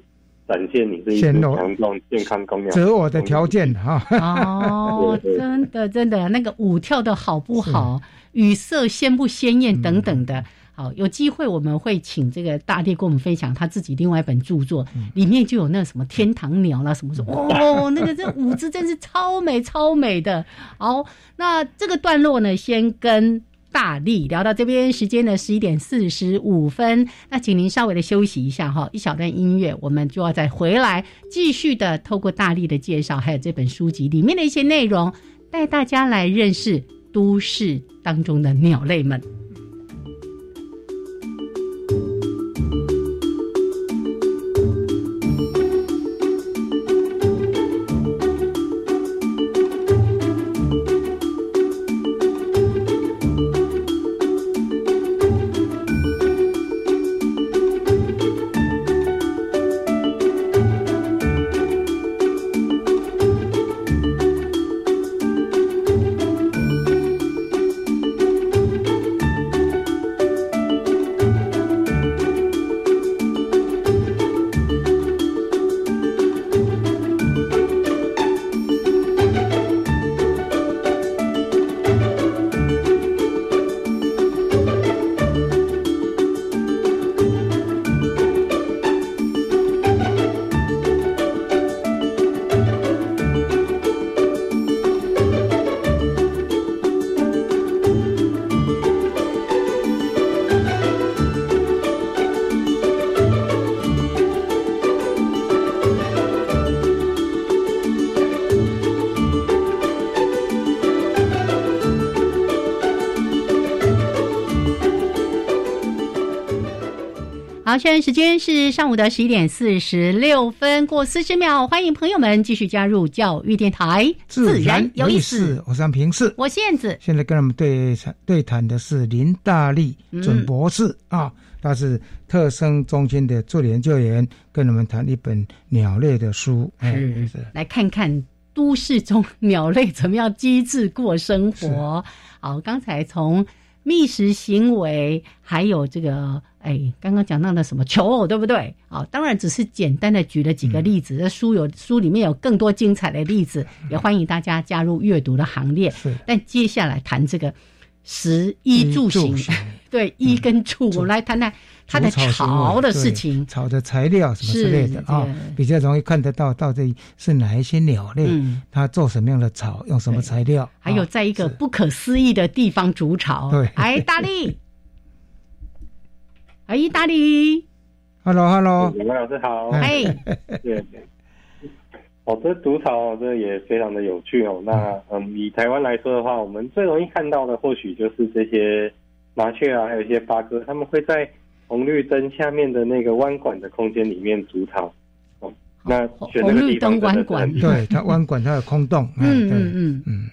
展现你是一只强壮健康公鸟择偶的条件哈。哦，真的真的，那个舞跳的好不好？语色鲜不鲜艳等等的，好，有机会我们会请这个大力跟我们分享他自己另外一本著作，里面就有那什么天堂鸟啦什么什么，哦，那个这舞姿真是超美超美的。好，那这个段落呢，先跟大力聊到这边，时间呢十一点四十五分，那请您稍微的休息一下哈，一小段音乐，我们就要再回来继续的透过大力的介绍，还有这本书籍里面的一些内容，带大家来认识。都市当中的鸟类们。好，现在时间是上午的十一点四十六分，过四十秒，欢迎朋友们继续加入教育电台，自然有意思。我是平视，我燕子。现在跟我们对对谈的是林大力准博士啊，他是特生中心的助理研究员，跟我们谈一本鸟类的书，是来看看都市中 鸟类怎么样机智过生活。好，刚才从。觅食行为，还有这个，哎，刚刚讲到的什么求偶，对不对？啊，当然只是简单的举了几个例子。这书有书里面有更多精彩的例子，也欢迎大家加入阅读的行列。但接下来谈这个食衣住行，对衣跟住，我们来谈谈。它的巢的事情，草的材料什么之类的啊，比较容易看得到到底是哪一些鸟类，它做什么样的草，用什么材料。还有在一个不可思议的地方筑巢。对，哎，大力，哎，大力，Hello，Hello，李老师好，哎，对，哦，这筑巢这也非常的有趣哦。那嗯，以台湾来说的话，我们最容易看到的或许就是这些麻雀啊，还有一些八哥，他们会在。红绿灯下面的那个弯管的空间里面筑巢，哦，那选那个地方弯管，对它弯管它有空洞，嗯嗯嗯。嗯，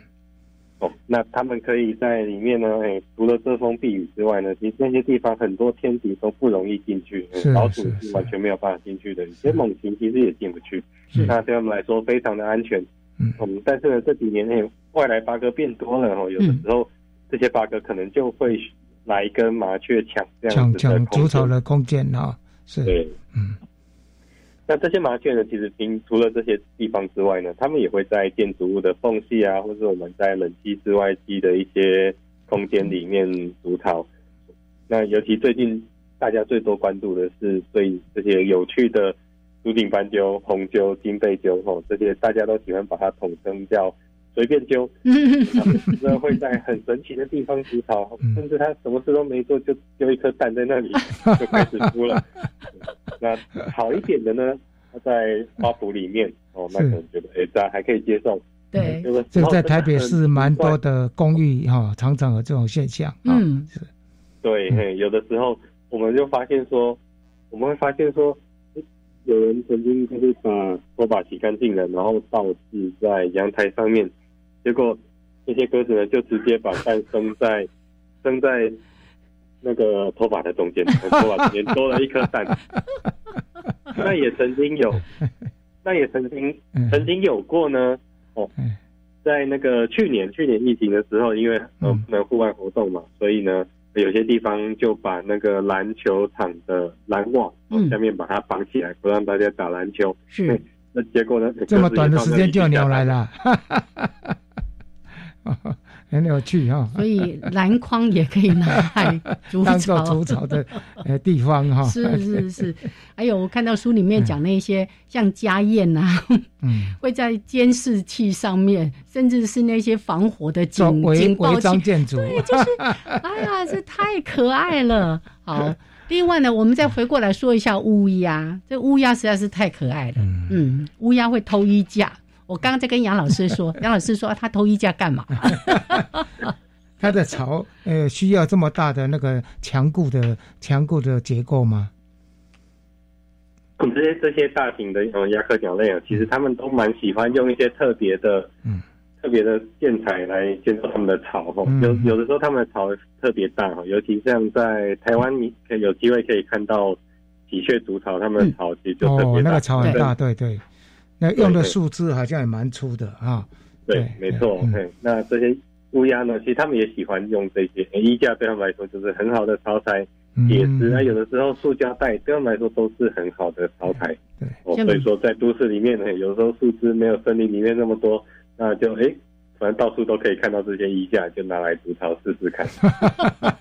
哦，那他们可以在里面呢，哎，除了遮风避雨之外呢，其实那些地方很多天敌都不容易进去，老鼠是完全没有办法进去的，有些猛禽其实也进不去，那对他们来说非常的安全，嗯，但是呢这几年内外来八哥变多了哦，有的时候这些八哥可能就会。来跟麻雀抢这样子的筑巢的空间啊，是对，嗯。那这些麻雀呢，其实除除了这些地方之外呢，它们也会在建筑物的缝隙啊，或者我们在冷气室外机的一些空间里面筑巢。那尤其最近大家最多关注的是对这些有趣的竹顶斑鸠、红鸠、金背鸠吼，这些大家都喜欢把它统称叫。随便揪，那会在很神奇的地方筑巢，甚至他什么事都没做就丢一颗蛋在那里 就开始孵了。那好一点的呢，他在花圃里面哦，那可能觉得哎，这样还可以接受。对，这个在台北市蛮多的公寓哈，常常有这种现象。嗯，是。对，嘿，有的时候我们就发现说，我们会发现说。有人曾经就是把拖把洗干净了，然后倒置在阳台上面，结果那些鸽子呢就直接把蛋生在生在那个头发的中间，头发中间多了一颗蛋。那也曾经有，那也曾经曾经有过呢。哦，在那个去年去年疫情的时候，因为呃不能户外活动嘛，所以呢。有些地方就把那个篮球场的篮网下面把它绑起来，不让大家打篮球。是，那结果呢？这么短的时间就鸟来了。很有趣哈，所以篮筐也可以拿来筑 当做筑巢的呃地方哈。是是是，还有我看到书里面讲那些像家宴呐，嗯，会在监视器上面，甚至是那些防火的警警报器，对，就是哎呀，这太可爱了。好，另外呢，我们再回过来说一下乌鸦，这乌鸦实在是太可爱了。嗯，乌鸦会偷衣架。我刚刚在跟杨老师说，杨老师说他偷衣架干嘛？他的巢呃需要这么大的那个强固的强固的结构吗？这些这些大型的呃亚科鸟类啊，其实他们都蛮喜欢用一些特别的嗯特别的建材来建造他们的巢哈。有有的时候他们的巢特别大哈，尤其像在台湾，你可以有机会可以看到喜鹊筑巢，他们的巢其实就特别大，那个巢很大，对对。那用的树枝好像也蛮粗的啊。对，没错。那这些乌鸦呢？其实他们也喜欢用这些衣架，对他们来说就是很好的巢材。铁丝啊，有的时候塑胶袋对他们来说都是很好的巢材。对，哦，所以说在都市里面呢，有时候树枝没有森林里面那么多，那就哎，反正到处都可以看到这些衣架，就拿来筑巢试试看。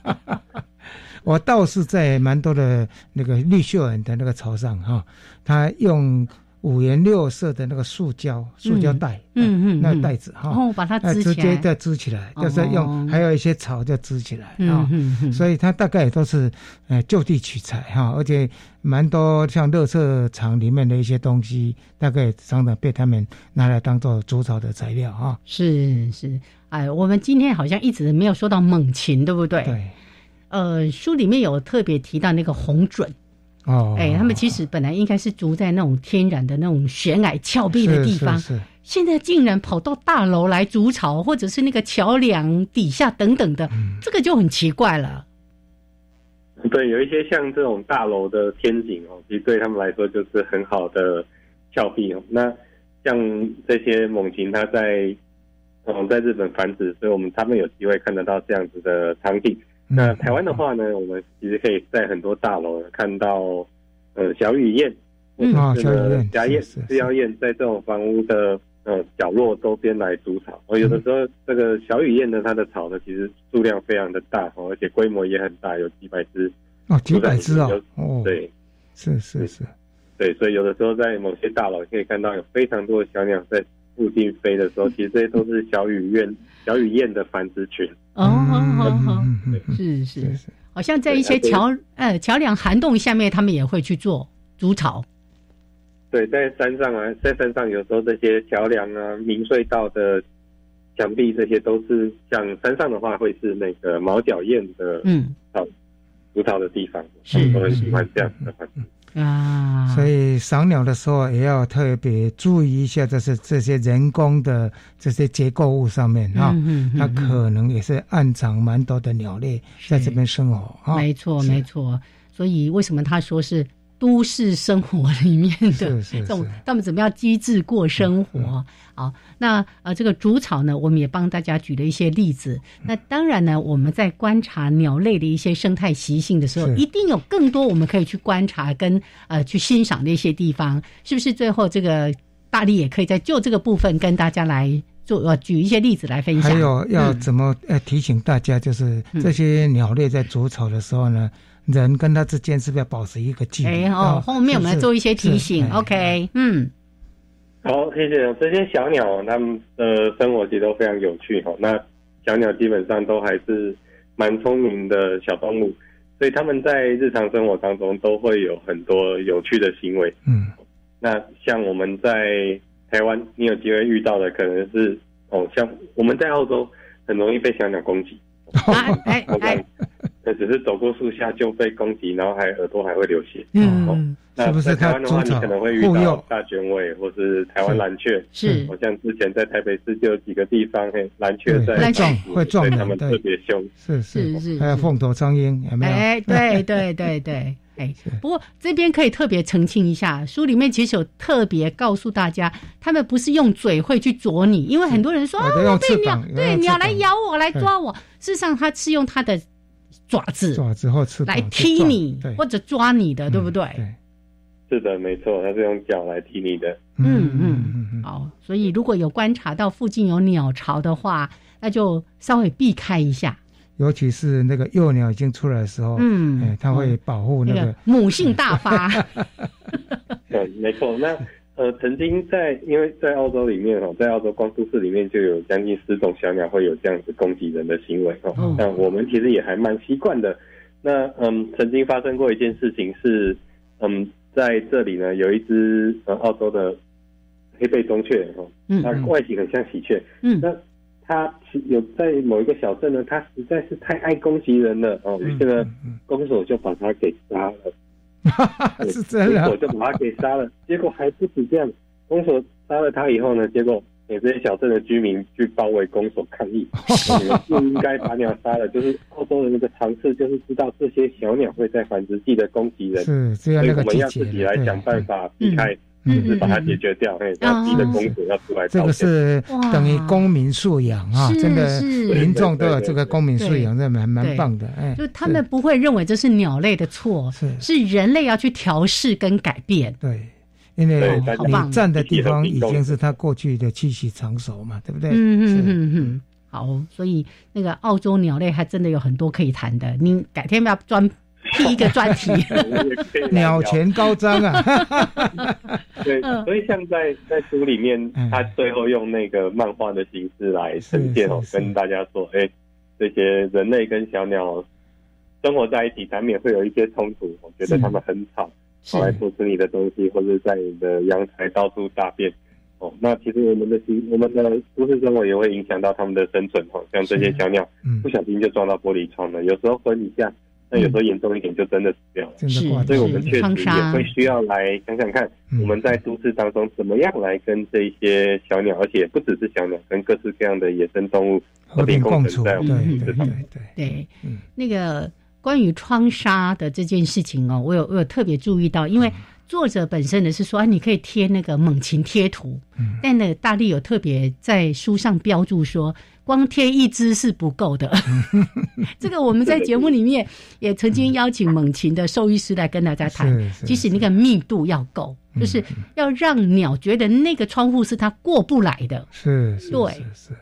我倒是在蛮多的那个绿秀人的那个巢上哈，他用。五颜六色的那个塑胶塑胶袋，嗯嗯，那个袋子哈，哦，把它织直接再支起来，就是用还有一些草就支起来啊，所以它大概也都是呃就地取材哈，而且蛮多像乐色厂里面的一些东西，大概常常被他们拿来当做筑巢的材料哈。是是，哎，我们今天好像一直没有说到猛禽，对不对？对，呃，书里面有特别提到那个红隼。哦，哎，他们其实本来应该是住在那种天然的那种悬崖峭壁的地方，是现在竟然跑到大楼来筑巢，或者是那个桥梁底下等等的，这个就很奇怪了。对，有一些像这种大楼的天井哦，其实对他们来说就是很好的峭壁哦。那像这些猛禽，它在嗯在日本繁殖，所以我们他们有机会看得到这样子的场景。那台湾的话呢，我们其实可以在很多大楼看到，呃，小雨燕，啊，小雨燕、家燕、饲料燕，在这种房屋的呃角落周边来筑巢。哦，有的时候这个小雨燕呢，它的巢呢，其实数量非常的大哦，而且规模也很大，有几百只。哦，几百只啊。哦，对，是是是，对，所以有的时候在某些大楼可以看到有非常多的小鸟在附近飞的时候，其实这些都是小雨燕、小雨燕的繁殖群。哦，好好好，是是。是，好像在一些桥呃桥梁涵洞下面，他们也会去做筑巢。对，在山上啊，在山上有时候这些桥梁啊、明隧道的墙壁，这些都是像山上的话，会是那个毛脚燕的嗯。巢筑巢的地方，是我很喜欢这样的环境。啊，所以赏鸟的时候也要特别注意一下，就是这些人工的这些结构物上面啊，它可能也是暗藏蛮多的鸟类在这边生活啊。没错，没错。所以为什么他说是？都市生活里面的 这种，他们怎么样机智过生活？好，那呃，这个竹草呢，我们也帮大家举了一些例子。那当然呢，我们在观察鸟类的一些生态习性的时候，一定有更多我们可以去观察跟呃去欣赏的一些地方。是不是？最后这个大力也可以在就这个部分跟大家来做呃举一些例子来分享。还有要怎么呃提醒大家，就是这些鸟类在筑草的时候呢？人跟他之间是不是要保持一个距离？哎，哦，后面我们要做一些提醒。OK，嗯，好，谢谢。这些小鸟，它们的生活其实都非常有趣哈。那小鸟基本上都还是蛮聪明的小动物，所以他们在日常生活当中都会有很多有趣的行为。嗯，那像我们在台湾，你有机会遇到的可能是哦，像我们在澳洲很容易被小鸟攻击。哎 哎。那只是走过树下就被攻击，然后还耳朵还会流血。嗯，那在台湾的话，你可能会遇到大卷尾，或是台湾蓝雀。是，好像之前在台北市就有几个地方，嘿，蓝雀在撞，会撞他们特别凶。是是是，还有凤头苍鹰，有没有？哎，对对对对，哎，不过这边可以特别澄清一下，书里面其实有特别告诉大家，他们不是用嘴会去啄你，因为很多人说啊，我被鸟，对鸟来咬我，来抓我，事实上它是用它的。爪子，爪子或翅膀来踢你，或者抓你的，对不对？对，是的，没错，它是用脚来踢你的。嗯嗯嗯。好，所以如果有观察到附近有鸟巢的话，那就稍微避开一下。尤其是那个幼鸟已经出来的时候，嗯，哎，它会保护那个母性大发。对，没错。那。呃，曾经在因为在澳洲里面哈，在澳洲光都市里面就有将近十种小鸟会有这样子攻击人的行为哦。那我们其实也还蛮习惯的。那嗯，曾经发生过一件事情是，嗯，在这里呢有一只呃澳洲的黑背中雀哦，它外形很像喜鹊，嗯，那它有在某一个小镇呢，它实在是太爱攻击人了哦，于是呢，公所就把它给杀了。是这样，公所就把他给杀了。结果还不止这样，公所杀了他以后呢，结果给这些小镇的居民去包围公所抗议，你们不应该把鸟杀了。就是澳洲人的尝试，就是知道这些小鸟会在繁殖季的攻击人，是所以我们要自己来想办法避开。就是把它解决掉，哎，要逼的公主要出来。这个是等于公民素养啊，真的，民众都有这个公民素养，这蛮蛮棒的。哎，就他们不会认为这是鸟类的错，是是人类要去调试跟改变。对，因为你站的地方已经是他过去的栖息场所嘛，对不对？嗯嗯嗯嗯。好，所以那个澳洲鸟类还真的有很多可以谈的，你改天要专。第一个专题，鸟前高张啊！对，所以像在在书里面，他最后用那个漫画的形式来呈现哦，跟大家说，哎，这些人类跟小鸟生活在一起，难免会有一些冲突。我觉得他们很吵，跑来偷吃你的东西，或者在你的阳台到处大便。哦，那其实我们的心，我们的都市生活也会影响到他们的生存。哦，像这些小鸟，不小心就撞到玻璃窗了，有时候昏一下。那有时候严重一点，就真的死掉了。是，所以我们确实也会需要来想想看，我们在都市当中怎么样来跟这些小鸟，而且不只是小鸟，跟各式各样的野生动物和平共处。对对对对，那个关于窗纱的这件事情哦，我有我有特别注意到，因为作者本身呢是说，你可以贴那个猛禽贴图，但呢大力有特别在书上标注说。光贴一只是不够的，这个我们在节目里面也曾经邀请猛禽的兽医师来跟大家谈，其实那个密度要够，就是要让鸟觉得那个窗户是它过不来的。是，对，是。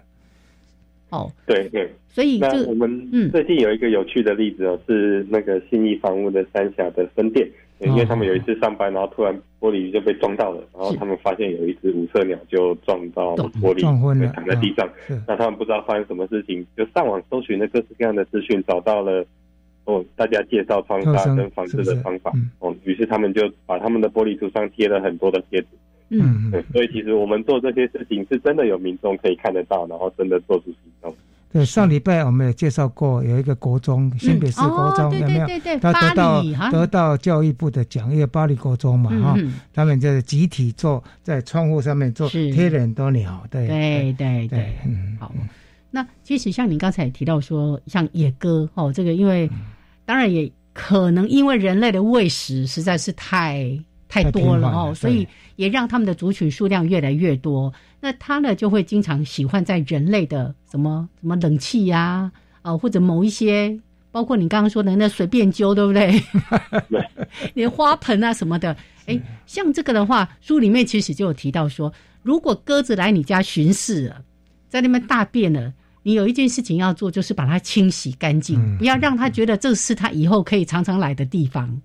哦，对对，所以那我们最近有一个有趣的例子哦，是那个信义房屋的三峡的分店。因为他们有一次上班，然后突然玻璃就被撞到了，然后他们发现有一只无色鸟就撞到玻璃，躺在地上。那他们不知道发生什么事情，就上网搜寻了各式各样的资讯，找到了哦，大家介绍窗纱跟防治的方法。哦，于是他们就把他们的玻璃图上贴了很多的贴纸。嗯，对，所以其实我们做这些事情是真的有民众可以看得到，然后真的做出行动。对，上礼拜我们也介绍过，有一个国中，新北市国中，有没有？他得到得到教育部的奖，因为巴黎国中嘛，哈，他们就是集体做在窗户上面做贴了很多鸟，对对对对，嗯，好。那其实像你刚才提到说，像野鸽哦，这个因为当然也可能因为人类的喂食实在是太。太多了哦，所以也让他们的族群数量越来越多。那它呢，就会经常喜欢在人类的什么什么冷气呀，啊，或者某一些，包括你刚刚说的那随便揪，对不对？连花盆啊什么的，哎，像这个的话，书里面其实就有提到说，如果鸽子来你家巡视了，在那边大便了，你有一件事情要做，就是把它清洗干净，不要让它觉得这是它以后可以常常来的地方。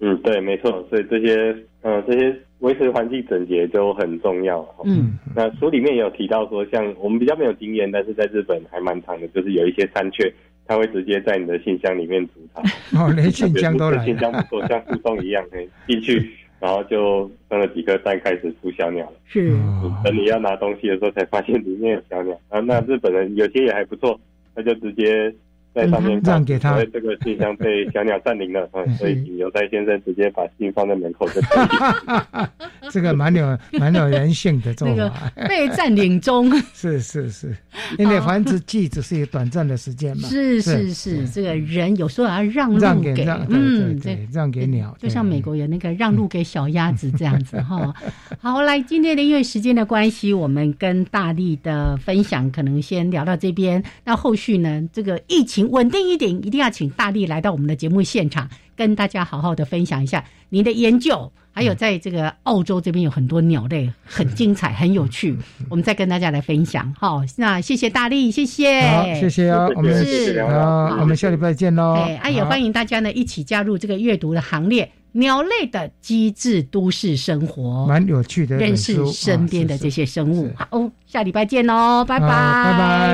嗯，对，没错，所以这些呃这些维持环境整洁就很重要。嗯，那书里面也有提到说，像我们比较没有经验，但是在日本还蛮长的，就是有一些山雀，它会直接在你的信箱里面筑巢。哦，连信箱都来，信箱不错，像树洞一样，可以进去，然后就生了几颗蛋，开始孵小鸟了。是，等你要拿东西的时候，才发现里面有小鸟。啊，那日本人有些也还不错，他就直接。在上面让给他，这个信箱被小鸟占领了，所以请邮差先生直接把信放在门口就可以。这个蛮有蛮有人性的做法。被占领中，是是是，因为繁殖季只是一个短暂的时间嘛。是是是，这个人有时候要让让给嗯，对，让给鸟，就像美国有那个让路给小鸭子这样子哈。好，来今天的因为时间的关系，我们跟大力的分享可能先聊到这边。那后续呢，这个疫情。稳定一点，一定要请大力来到我们的节目现场，跟大家好好的分享一下您的研究，还有在这个澳洲这边有很多鸟类，很精彩，很有趣，我们再跟大家来分享。好，那谢谢大力，谢谢，好，谢谢啊，我们是好，我们下礼拜见喽。哎，也欢迎大家呢一起加入这个阅读的行列，鸟类的机智都市生活，蛮有趣的，认识身边的这些生物。好，下礼拜见喽，拜拜，拜拜。